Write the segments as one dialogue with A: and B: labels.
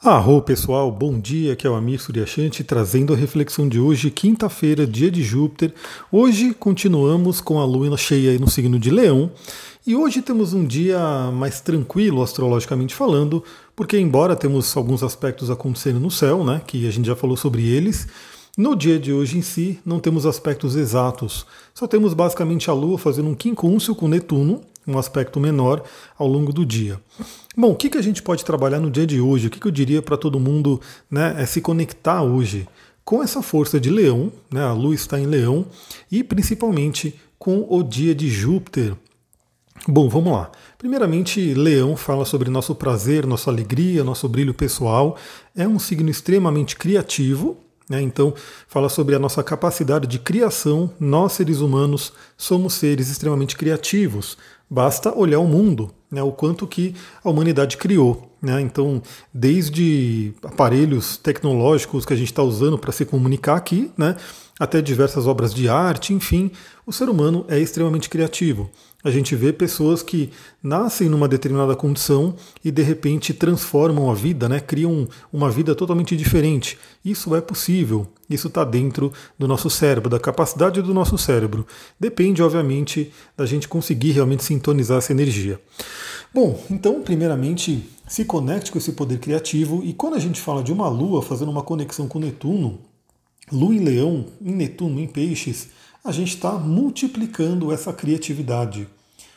A: Arro pessoal, bom dia, aqui é o Amir Suryashanti trazendo a reflexão de hoje, quinta-feira, dia de Júpiter. Hoje continuamos com a lua cheia no signo de Leão e hoje temos um dia mais tranquilo astrologicamente falando, porque embora temos alguns aspectos acontecendo no céu, né, que a gente já falou sobre eles, no dia de hoje em si não temos aspectos exatos, só temos basicamente a lua fazendo um quincúncio com Netuno, um aspecto menor ao longo do dia. Bom, o que, que a gente pode trabalhar no dia de hoje? O que, que eu diria para todo mundo né, é se conectar hoje com essa força de leão, né, a lua está em leão, e principalmente com o dia de Júpiter. Bom, vamos lá. Primeiramente, Leão fala sobre nosso prazer, nossa alegria, nosso brilho pessoal. É um signo extremamente criativo, né? então fala sobre a nossa capacidade de criação. Nós, seres humanos, somos seres extremamente criativos. Basta olhar o mundo, né, o quanto que a humanidade criou. Né? Então, desde aparelhos tecnológicos que a gente está usando para se comunicar aqui, né, até diversas obras de arte, enfim, o ser humano é extremamente criativo. A gente vê pessoas que nascem numa determinada condição e de repente transformam a vida, né? criam uma vida totalmente diferente. Isso é possível, isso está dentro do nosso cérebro, da capacidade do nosso cérebro. Depende, obviamente, da gente conseguir realmente sintonizar essa energia. Bom, então, primeiramente, se conecte com esse poder criativo e quando a gente fala de uma lua fazendo uma conexão com Netuno, Lua em Leão, em Netuno, em Peixes, a gente está multiplicando essa criatividade,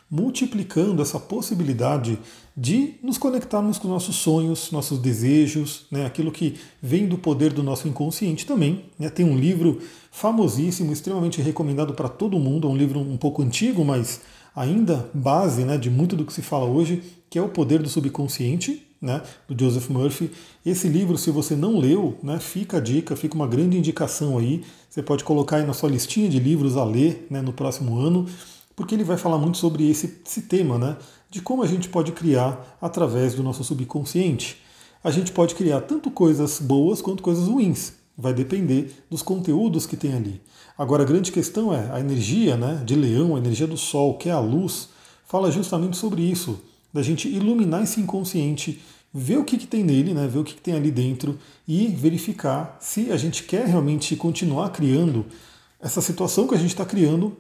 A: multiplicando essa possibilidade de nos conectarmos com nossos sonhos, nossos desejos, né, aquilo que vem do poder do nosso inconsciente também. Né, tem um livro famosíssimo, extremamente recomendado para todo mundo, é um livro um pouco antigo, mas ainda base né, de muito do que se fala hoje, que é O Poder do Subconsciente, né, do Joseph Murphy. Esse livro, se você não leu, né, fica a dica, fica uma grande indicação aí. Você pode colocar aí na sua listinha de livros a ler né, no próximo ano, porque ele vai falar muito sobre esse, esse tema, né, de como a gente pode criar através do nosso subconsciente. A gente pode criar tanto coisas boas quanto coisas ruins. Vai depender dos conteúdos que tem ali. Agora, a grande questão é a energia né, de leão, a energia do sol, que é a luz, fala justamente sobre isso da gente iluminar esse inconsciente, ver o que, que tem nele, né, ver o que, que tem ali dentro e verificar se a gente quer realmente continuar criando essa situação que a gente está criando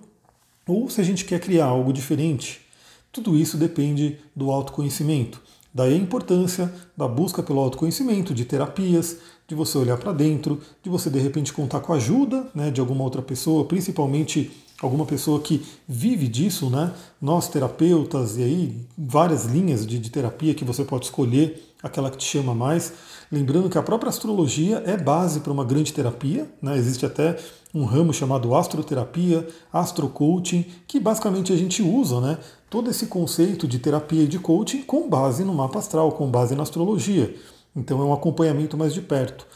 A: ou se a gente quer criar algo diferente. Tudo isso depende do autoconhecimento. Daí a importância da busca pelo autoconhecimento, de terapias, de você olhar para dentro, de você de repente contar com a ajuda né, de alguma outra pessoa, principalmente alguma pessoa que vive disso, né? Nós terapeutas e aí várias linhas de, de, terapia que você pode escolher aquela que te chama mais. Lembrando que a própria astrologia é base para uma grande terapia, né? Existe até um ramo chamado astroterapia, astrocoaching, que basicamente a gente usa, né? Todo esse conceito de terapia e de coaching com base no mapa astral, com base na astrologia. Então é um acompanhamento mais de perto.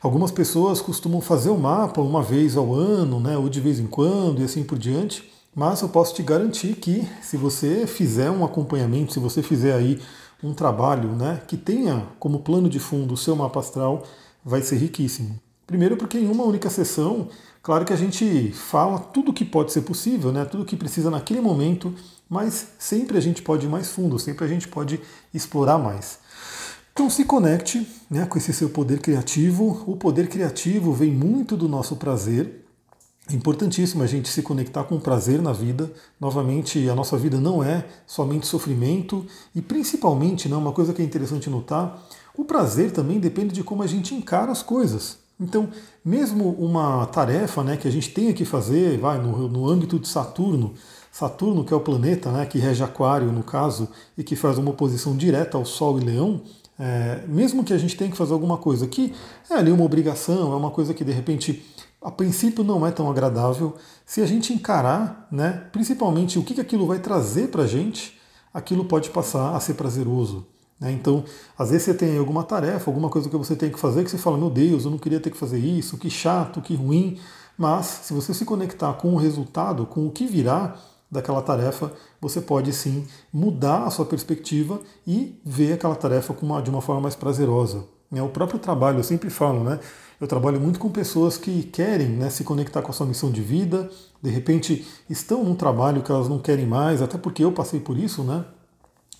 A: Algumas pessoas costumam fazer o mapa uma vez ao ano, né, ou de vez em quando, e assim por diante. Mas eu posso te garantir que se você fizer um acompanhamento, se você fizer aí um trabalho né, que tenha como plano de fundo o seu mapa astral, vai ser riquíssimo. Primeiro porque em uma única sessão, claro que a gente fala tudo que pode ser possível, né, tudo que precisa naquele momento, mas sempre a gente pode ir mais fundo, sempre a gente pode explorar mais. Então se conecte né, com esse seu poder criativo. O poder criativo vem muito do nosso prazer. É importantíssimo a gente se conectar com o prazer na vida. Novamente, a nossa vida não é somente sofrimento e principalmente, né, uma coisa que é interessante notar, o prazer também depende de como a gente encara as coisas. Então, mesmo uma tarefa né, que a gente tenha que fazer, vai no, no âmbito de Saturno, Saturno, que é o planeta né, que rege Aquário, no caso, e que faz uma oposição direta ao Sol e Leão, é, mesmo que a gente tenha que fazer alguma coisa que é ali uma obrigação, é uma coisa que de repente a princípio não é tão agradável, se a gente encarar, né, principalmente o que, aquilo vai trazer para a gente, aquilo pode passar a ser prazeroso. Né? Então, às vezes você tem alguma tarefa, alguma coisa que você tem que fazer que você fala, meu Deus, eu não queria ter que fazer isso, que chato, que ruim. Mas se você se conectar com o resultado, com o que virá, daquela tarefa, você pode sim mudar a sua perspectiva e ver aquela tarefa de uma forma mais prazerosa. É o próprio trabalho, eu sempre falo, né? Eu trabalho muito com pessoas que querem né, se conectar com a sua missão de vida, de repente estão num trabalho que elas não querem mais, até porque eu passei por isso, né?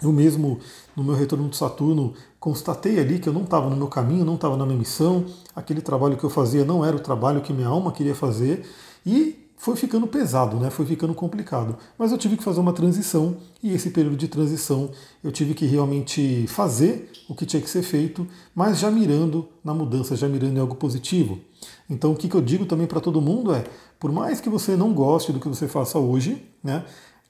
A: Eu mesmo, no meu retorno de Saturno, constatei ali que eu não estava no meu caminho, não estava na minha missão, aquele trabalho que eu fazia não era o trabalho que minha alma queria fazer, e foi ficando pesado, né? foi ficando complicado. Mas eu tive que fazer uma transição e esse período de transição eu tive que realmente fazer o que tinha que ser feito, mas já mirando na mudança, já mirando em algo positivo. Então o que, eu digo também para todo mundo é, por mais que você não goste do que você faça hoje, né?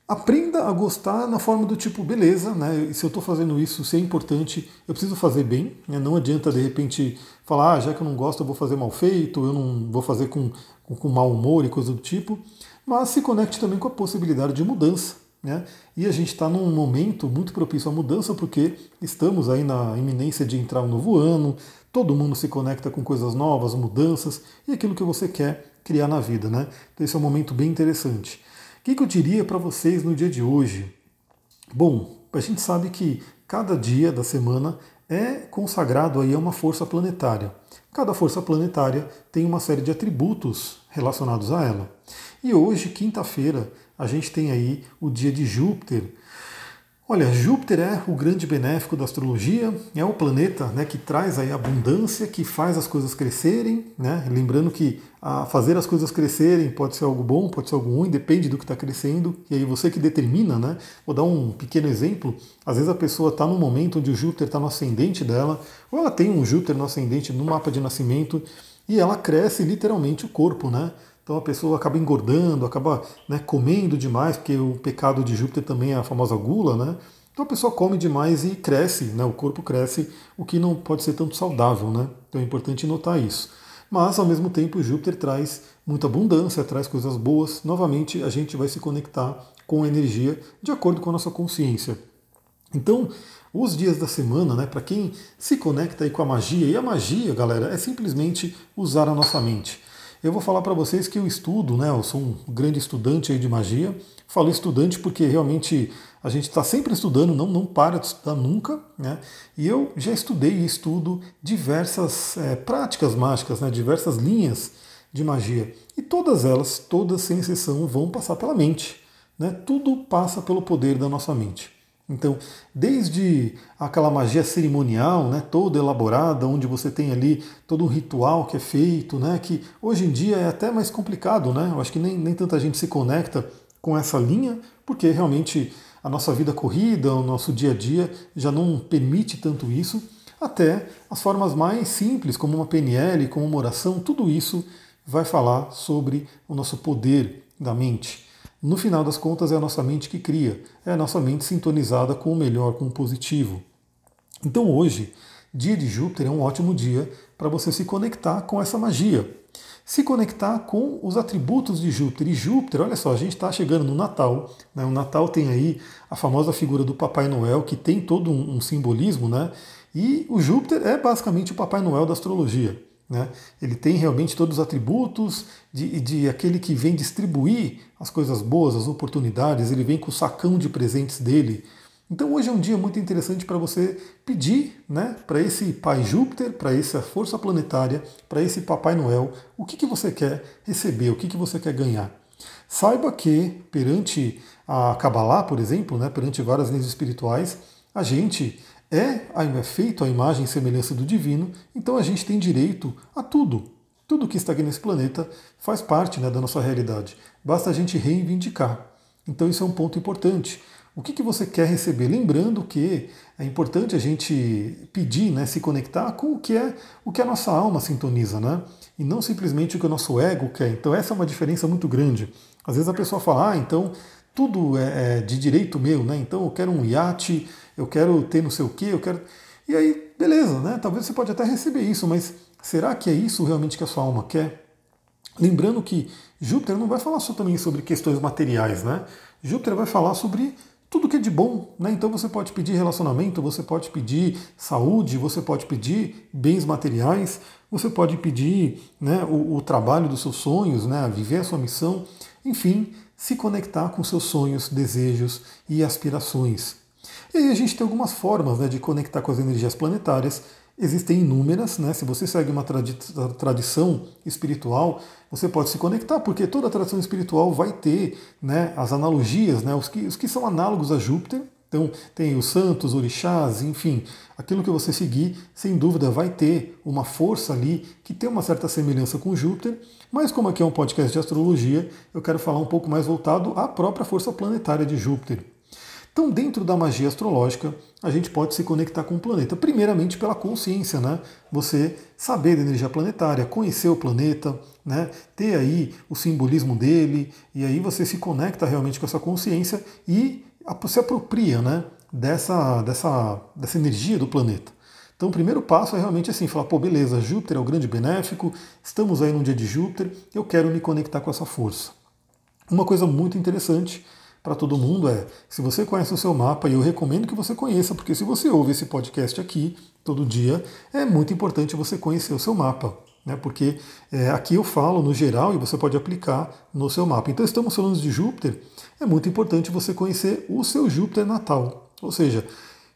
A: Aprenda a gostar na forma do tipo, beleza, né? Se eu estou fazendo isso, se é importante, eu preciso fazer bem. Né? Não adianta de repente falar, ah, já que eu não gosto, eu vou fazer mal feito, eu não vou fazer com, com, mau humor e coisa do tipo. Mas se conecte também com a possibilidade de mudança. Né? E a gente está num momento muito propício à mudança, porque estamos aí na iminência de entrar um novo ano, todo mundo se conecta com coisas novas, mudanças e aquilo que você quer criar na vida. Né? Então esse é um momento bem interessante que, que eu diria para vocês no dia de hoje? Bom, a gente sabe que cada dia da semana é consagrado aí a uma força planetária. Cada força planetária tem uma série de atributos relacionados a ela. E hoje, quinta-feira, a gente tem aí o dia de Júpiter, Olha, Júpiter é o grande benéfico da astrologia, é o planeta né, que traz aí abundância, que faz as coisas crescerem. Né? Lembrando que a fazer as coisas crescerem pode ser algo bom, pode ser algo ruim, depende do que está crescendo, e aí você que determina. Né? Vou dar um pequeno exemplo. Às vezes a pessoa está num momento onde o Júpiter está no ascendente dela, ou ela tem um Júpiter no ascendente no mapa de nascimento, e ela cresce literalmente o corpo, né? Então a pessoa acaba engordando, acaba né, comendo demais, porque o pecado de Júpiter também é a famosa gula, né? Então a pessoa come demais e cresce, né? O corpo cresce, o que não pode ser tanto saudável, né? Então é importante notar isso. Mas ao mesmo tempo Júpiter traz muita abundância, traz coisas boas. Novamente a gente vai se conectar com a energia de acordo com a nossa consciência. Então, os dias da semana, né, para quem se conecta aí com a magia, e a magia, galera, é simplesmente usar a nossa mente. Eu vou falar para vocês que eu estudo, né? Eu sou um grande estudante de magia. Falo estudante porque realmente a gente está sempre estudando, não, não para de estudar nunca, né? E eu já estudei e estudo diversas é, práticas mágicas, né? Diversas linhas de magia. E todas elas, todas sem exceção, vão passar pela mente. Né? Tudo passa pelo poder da nossa mente. Então, desde aquela magia cerimonial, né, toda elaborada, onde você tem ali todo um ritual que é feito, né, que hoje em dia é até mais complicado, né? Eu acho que nem, nem tanta gente se conecta com essa linha, porque realmente a nossa vida corrida, o nosso dia a dia já não permite tanto isso, até as formas mais simples, como uma PNL, como uma oração, tudo isso vai falar sobre o nosso poder da mente. No final das contas, é a nossa mente que cria, é a nossa mente sintonizada com o melhor, com o positivo. Então, hoje, dia de Júpiter é um ótimo dia para você se conectar com essa magia. Se conectar com os atributos de Júpiter. E Júpiter, olha só, a gente está chegando no Natal. Né? O Natal tem aí a famosa figura do Papai Noel, que tem todo um, um simbolismo, né? E o Júpiter é basicamente o Papai Noel da astrologia. Né? Ele tem realmente todos os atributos de, de aquele que vem distribuir as coisas boas, as oportunidades, ele vem com o sacão de presentes dele. Então hoje é um dia muito interessante para você pedir né, para esse Pai Júpiter, para essa força planetária, para esse Papai Noel, o que, que você quer receber, o que, que você quer ganhar. Saiba que perante a Kabbalah, por exemplo, né, perante várias leis espirituais, a gente é, é feito a imagem e semelhança do divino, então a gente tem direito a tudo. Tudo que está aqui nesse planeta faz parte né, da nossa realidade. Basta a gente reivindicar. Então isso é um ponto importante. O que, que você quer receber? Lembrando que é importante a gente pedir, né, se conectar com o que é o que a nossa alma sintoniza, né? E não simplesmente o que o nosso ego quer. Então essa é uma diferença muito grande. Às vezes a pessoa fala, ah, então tudo é, é de direito meu, né? Então eu quero um iate, eu quero ter não sei o quê, eu quero. E aí, beleza, né? Talvez você pode até receber isso, mas será que é isso realmente que a sua alma quer? Lembrando que Júpiter não vai falar só também sobre questões materiais, né? Júpiter vai falar sobre tudo que é de bom, né? Então você pode pedir relacionamento, você pode pedir saúde, você pode pedir bens materiais, você pode pedir né, o, o trabalho dos seus sonhos, né? Viver a sua missão, enfim, se conectar com seus sonhos, desejos e aspirações. E aí a gente tem algumas formas né, de conectar com as energias planetárias. Existem inúmeras, né? Se você segue uma tradi tradição espiritual, você pode se conectar, porque toda tradição espiritual vai ter né, as analogias, né, os, que, os que são análogos a Júpiter, Então, tem os santos, orixás, enfim, aquilo que você seguir, sem dúvida, vai ter uma força ali que tem uma certa semelhança com Júpiter, mas como aqui é um podcast de astrologia, eu quero falar um pouco mais voltado à própria força planetária de Júpiter. Então, dentro da magia astrológica, a gente pode se conectar com o planeta, primeiramente pela consciência, né? Você saber da energia planetária, conhecer o planeta, né? Ter aí o simbolismo dele, e aí você se conecta realmente com essa consciência e se apropria, né? Dessa, dessa, dessa energia do planeta. Então, o primeiro passo é realmente assim, falar, pô, beleza, Júpiter é o grande benéfico, estamos aí num dia de Júpiter, eu quero me conectar com essa força. Uma coisa muito interessante para todo mundo é: se você conhece o seu mapa, e eu recomendo que você conheça, porque se você ouve esse podcast aqui todo dia, é muito importante você conhecer o seu mapa. Né, porque é, aqui eu falo no geral e você pode aplicar no seu mapa. Então, estamos falando de Júpiter, é muito importante você conhecer o seu Júpiter natal. Ou seja,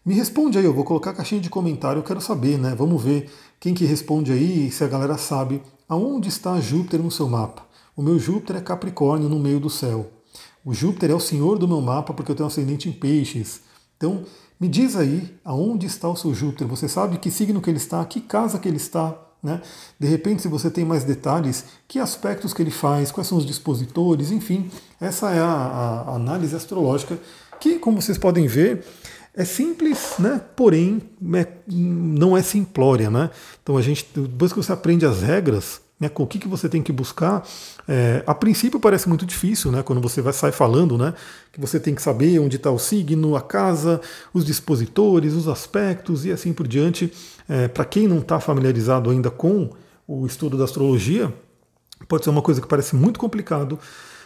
A: me responde aí, eu vou colocar a caixinha de comentário, eu quero saber, né? Vamos ver quem que responde aí, se a galera sabe aonde está Júpiter no seu mapa. O meu Júpiter é Capricórnio no meio do céu. O Júpiter é o senhor do meu mapa porque eu tenho ascendente em peixes. Então, me diz aí aonde está o seu Júpiter. Você sabe que signo que ele está, que casa que ele está, né? De repente, se você tem mais detalhes, que aspectos que ele faz, quais são os dispositores, enfim, essa é a, a análise astrológica que, como vocês podem ver, é simples, né? porém é, não é simplória. Né? Então a gente, depois que você aprende as regras, né, com o que, que você tem que buscar, é, a princípio parece muito difícil, né, quando você vai sair falando, né, que você tem que saber onde está o signo, a casa, os dispositores, os aspectos e assim por diante. É, Para quem não está familiarizado ainda com o estudo da astrologia, pode ser uma coisa que parece muito complicado,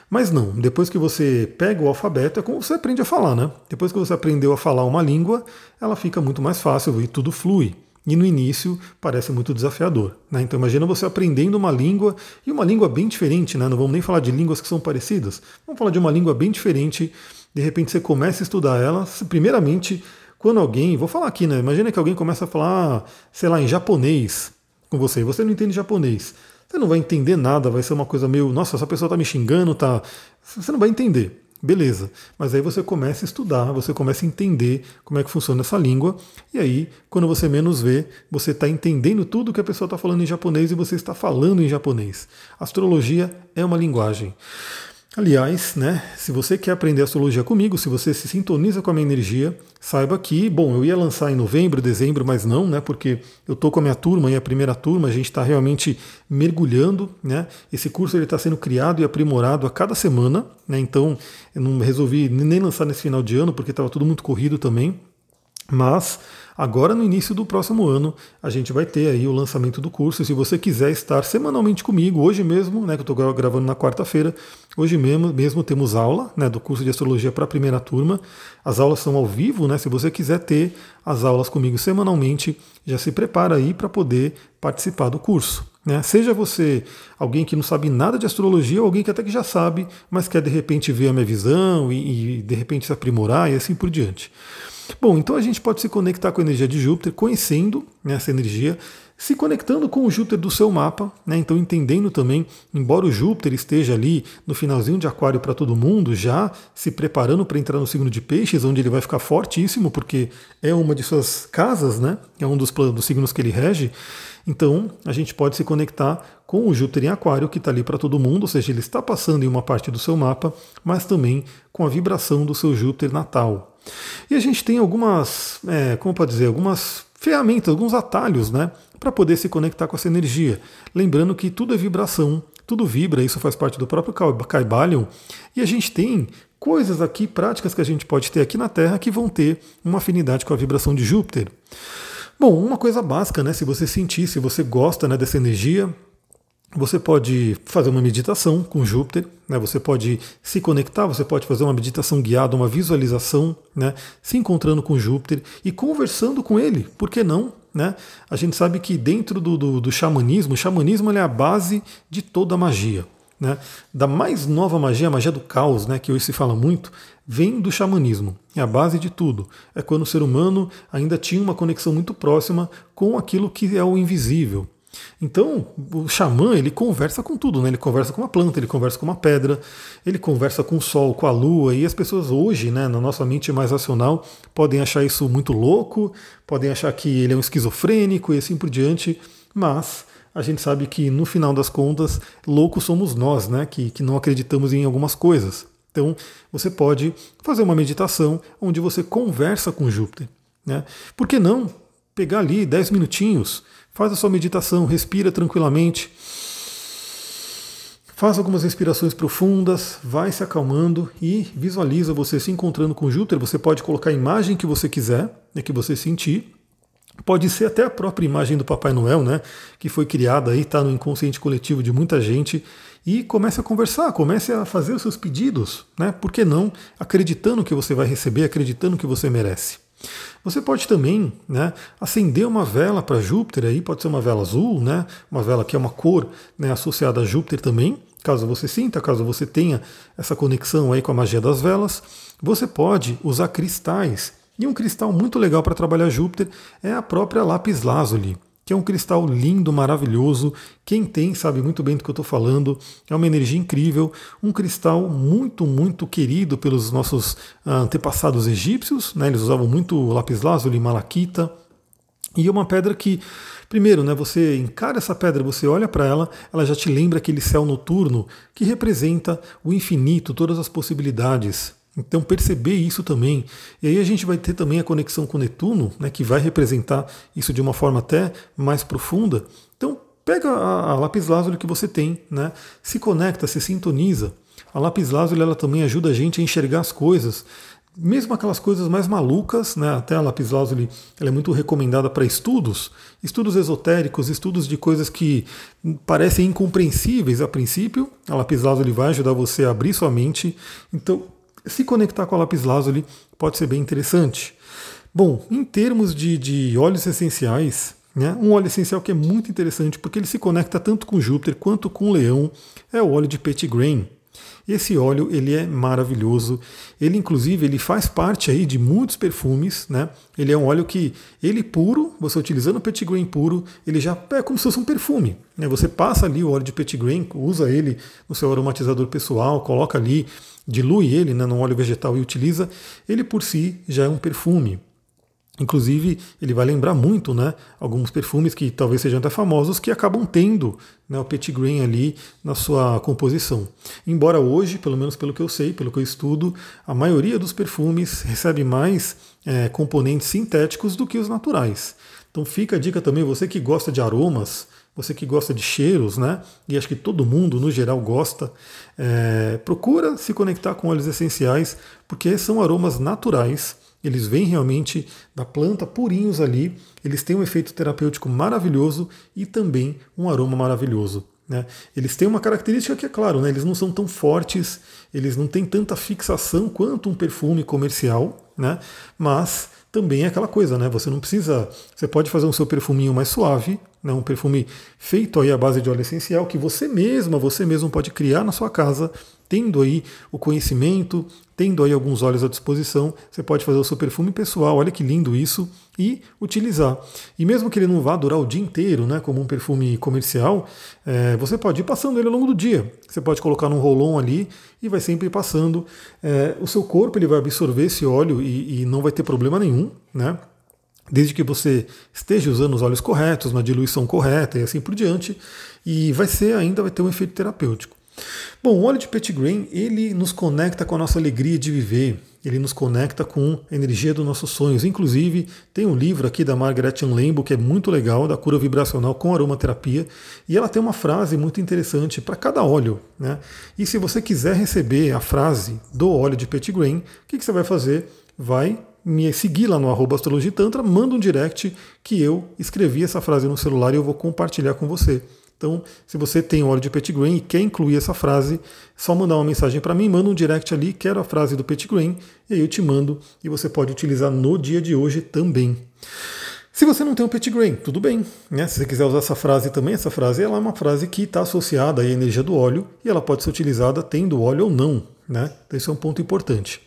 A: mas não, depois que você pega o alfabeto, é como você aprende a falar, né? Depois que você aprendeu a falar uma língua, ela fica muito mais fácil e tudo flui e no início parece muito desafiador. Né? Então imagina você aprendendo uma língua, e uma língua bem diferente, né? não vamos nem falar de línguas que são parecidas, vamos falar de uma língua bem diferente, de repente você começa a estudar ela, primeiramente, quando alguém, vou falar aqui, né? Imagina que alguém começa a falar, sei lá, em japonês com você, e você não entende japonês. Você não vai entender nada, vai ser uma coisa meio, nossa, essa pessoa está me xingando, tá. Você não vai entender. Beleza, mas aí você começa a estudar, você começa a entender como é que funciona essa língua, e aí, quando você menos vê, você está entendendo tudo que a pessoa está falando em japonês e você está falando em japonês. Astrologia é uma linguagem. Aliás, né, se você quer aprender astrologia comigo, se você se sintoniza com a minha energia, saiba que, bom, eu ia lançar em novembro, dezembro, mas não, né, porque eu tô com a minha turma e a primeira turma, a gente está realmente mergulhando, né, esse curso ele está sendo criado e aprimorado a cada semana, né, então eu não resolvi nem lançar nesse final de ano porque estava tudo muito corrido também, mas Agora, no início do próximo ano, a gente vai ter aí o lançamento do curso. Se você quiser estar semanalmente comigo, hoje mesmo, né, que eu estou gravando na quarta-feira, hoje mesmo, mesmo temos aula né, do curso de astrologia para a primeira turma. As aulas são ao vivo, né? Se você quiser ter as aulas comigo semanalmente, já se prepara aí para poder participar do curso. Né? Seja você alguém que não sabe nada de astrologia ou alguém que até que já sabe, mas quer de repente ver a minha visão e, e de repente se aprimorar e assim por diante. Bom, então a gente pode se conectar com a energia de Júpiter, conhecendo né, essa energia, se conectando com o Júpiter do seu mapa, né, então entendendo também, embora o Júpiter esteja ali no finalzinho de Aquário para todo mundo, já se preparando para entrar no signo de Peixes, onde ele vai ficar fortíssimo, porque é uma de suas casas, né, é um dos, dos signos que ele rege. Então, a gente pode se conectar com o Júpiter em Aquário, que está ali para todo mundo, ou seja, ele está passando em uma parte do seu mapa, mas também com a vibração do seu Júpiter natal. E a gente tem algumas, é, como pode dizer, algumas ferramentas, alguns atalhos, né, para poder se conectar com essa energia. Lembrando que tudo é vibração, tudo vibra, isso faz parte do próprio Caibalion, e a gente tem coisas aqui, práticas que a gente pode ter aqui na Terra que vão ter uma afinidade com a vibração de Júpiter. Bom, uma coisa básica, né? Se você sentir, se você gosta né, dessa energia, você pode fazer uma meditação com Júpiter, né? você pode se conectar, você pode fazer uma meditação guiada, uma visualização, né? se encontrando com Júpiter e conversando com ele, por que não? Né? A gente sabe que dentro do, do, do xamanismo, o xamanismo é a base de toda a magia. Né? Da mais nova magia, a magia do caos, né? que hoje se fala muito, vem do xamanismo. É a base de tudo. É quando o ser humano ainda tinha uma conexão muito próxima com aquilo que é o invisível. Então, o xamã, ele conversa com tudo, né? Ele conversa com uma planta, ele conversa com uma pedra, ele conversa com o sol, com a lua, e as pessoas hoje, né, na nossa mente mais racional, podem achar isso muito louco, podem achar que ele é um esquizofrênico e assim por diante, mas a gente sabe que no final das contas, loucos somos nós, né, que, que não acreditamos em algumas coisas. Então, você pode fazer uma meditação onde você conversa com Júpiter. Né? Por que não pegar ali 10 minutinhos, faz a sua meditação, respira tranquilamente, faz algumas respirações profundas, vai se acalmando e visualiza você se encontrando com Júpiter. Você pode colocar a imagem que você quiser, né, que você sentir. Pode ser até a própria imagem do Papai Noel, né, que foi criada aí, está no inconsciente coletivo de muita gente, e comece a conversar, comece a fazer os seus pedidos, né? Por que não? Acreditando que você vai receber, acreditando que você merece. Você pode também né, acender uma vela para Júpiter, aí pode ser uma vela azul, né, uma vela que é uma cor né, associada a Júpiter também, caso você sinta, caso você tenha essa conexão aí com a magia das velas. Você pode usar cristais. E um cristal muito legal para trabalhar Júpiter é a própria lápis lazuli que é um cristal lindo, maravilhoso. Quem tem sabe muito bem do que eu estou falando. É uma energia incrível, um cristal muito, muito querido pelos nossos ah, antepassados egípcios. Né? Eles usavam muito lápis lazuli, malaquita. E é uma pedra que, primeiro, né, você encara essa pedra, você olha para ela, ela já te lembra aquele céu noturno que representa o infinito, todas as possibilidades. Então perceber isso também. E aí a gente vai ter também a conexão com Netuno, né, que vai representar isso de uma forma até mais profunda. Então pega a, a lápis lazuli que você tem, né, se conecta, se sintoniza. A lápis lazuli ela também ajuda a gente a enxergar as coisas, mesmo aquelas coisas mais malucas, né? até a lápis lazuli ela é muito recomendada para estudos, estudos esotéricos, estudos de coisas que parecem incompreensíveis a princípio. A lápis lazuli vai ajudar você a abrir sua mente. Então se conectar com a lápis lazuli pode ser bem interessante. Bom, em termos de, de óleos essenciais, né, um óleo essencial que é muito interessante porque ele se conecta tanto com Júpiter quanto com Leão é o óleo de Petitgrain. Esse óleo ele é maravilhoso. Ele inclusive ele faz parte aí de muitos perfumes, né? Ele é um óleo que ele puro, você utilizando o petit grain puro, ele já é como se fosse um perfume. Né? Você passa ali o óleo de petit grain, usa ele no seu aromatizador pessoal, coloca ali, dilui ele né, no óleo vegetal e utiliza. Ele por si já é um perfume. Inclusive, ele vai lembrar muito né, alguns perfumes que talvez sejam até famosos que acabam tendo né, o petit grain ali na sua composição. Embora hoje, pelo menos pelo que eu sei, pelo que eu estudo, a maioria dos perfumes recebe mais é, componentes sintéticos do que os naturais. Então fica a dica também, você que gosta de aromas, você que gosta de cheiros, né? E acho que todo mundo, no geral, gosta. É, procura se conectar com óleos essenciais, porque são aromas naturais eles vêm realmente da planta purinhos ali, eles têm um efeito terapêutico maravilhoso e também um aroma maravilhoso. Né? Eles têm uma característica que é claro, né? eles não são tão fortes, eles não têm tanta fixação quanto um perfume comercial, né? mas também é aquela coisa, né? Você não precisa. Você pode fazer um seu perfuminho mais suave, né? um perfume feito aí à base de óleo essencial que você mesma, você mesmo pode criar na sua casa tendo aí o conhecimento, tendo aí alguns óleos à disposição, você pode fazer o seu perfume pessoal, olha que lindo isso, e utilizar. E mesmo que ele não vá durar o dia inteiro, né, como um perfume comercial, é, você pode ir passando ele ao longo do dia. Você pode colocar num rolon ali e vai sempre passando. É, o seu corpo ele vai absorver esse óleo e, e não vai ter problema nenhum, né? desde que você esteja usando os óleos corretos, na diluição correta e assim por diante, e vai ser ainda vai ter um efeito terapêutico. Bom, o óleo de Petitgrain, ele nos conecta com a nossa alegria de viver, ele nos conecta com a energia dos nossos sonhos. Inclusive, tem um livro aqui da Margaret Lambo que é muito legal, da cura vibracional com aromaterapia, e ela tem uma frase muito interessante para cada óleo. Né? E se você quiser receber a frase do óleo de Petitgrain, o que, que você vai fazer? Vai me seguir lá no arroba astrologitantra, manda um direct que eu escrevi essa frase no celular e eu vou compartilhar com você. Então, se você tem óleo de petit grain e quer incluir essa frase, só mandar uma mensagem para mim, manda um direct ali, quero a frase do petit grain, e aí eu te mando e você pode utilizar no dia de hoje também. Se você não tem o petit grain, tudo bem. Né? Se você quiser usar essa frase também, essa frase ela é uma frase que está associada à energia do óleo e ela pode ser utilizada tendo óleo ou não. Né? Então, esse é um ponto importante.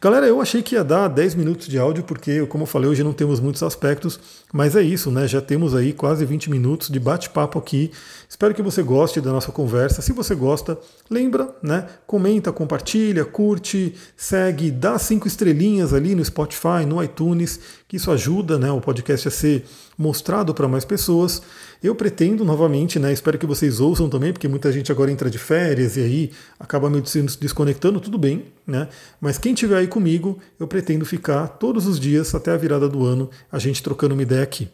A: Galera, eu achei que ia dar 10 minutos de áudio, porque, como eu falei, hoje não temos muitos aspectos, mas é isso, né? Já temos aí quase 20 minutos de bate-papo aqui. Espero que você goste da nossa conversa. Se você gosta, lembra, né? Comenta, compartilha, curte, segue, dá cinco estrelinhas ali no Spotify, no iTunes, que isso ajuda né, o podcast a ser mostrado para mais pessoas. Eu pretendo novamente, né? Espero que vocês ouçam também, porque muita gente agora entra de férias e aí acaba meio se desconectando, tudo bem, né? Mas quem estiver aí comigo, eu pretendo ficar todos os dias até a virada do ano, a gente trocando uma ideia aqui.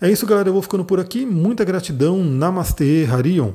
A: É isso, galera. Eu vou ficando por aqui. Muita gratidão. Namastê, Harion.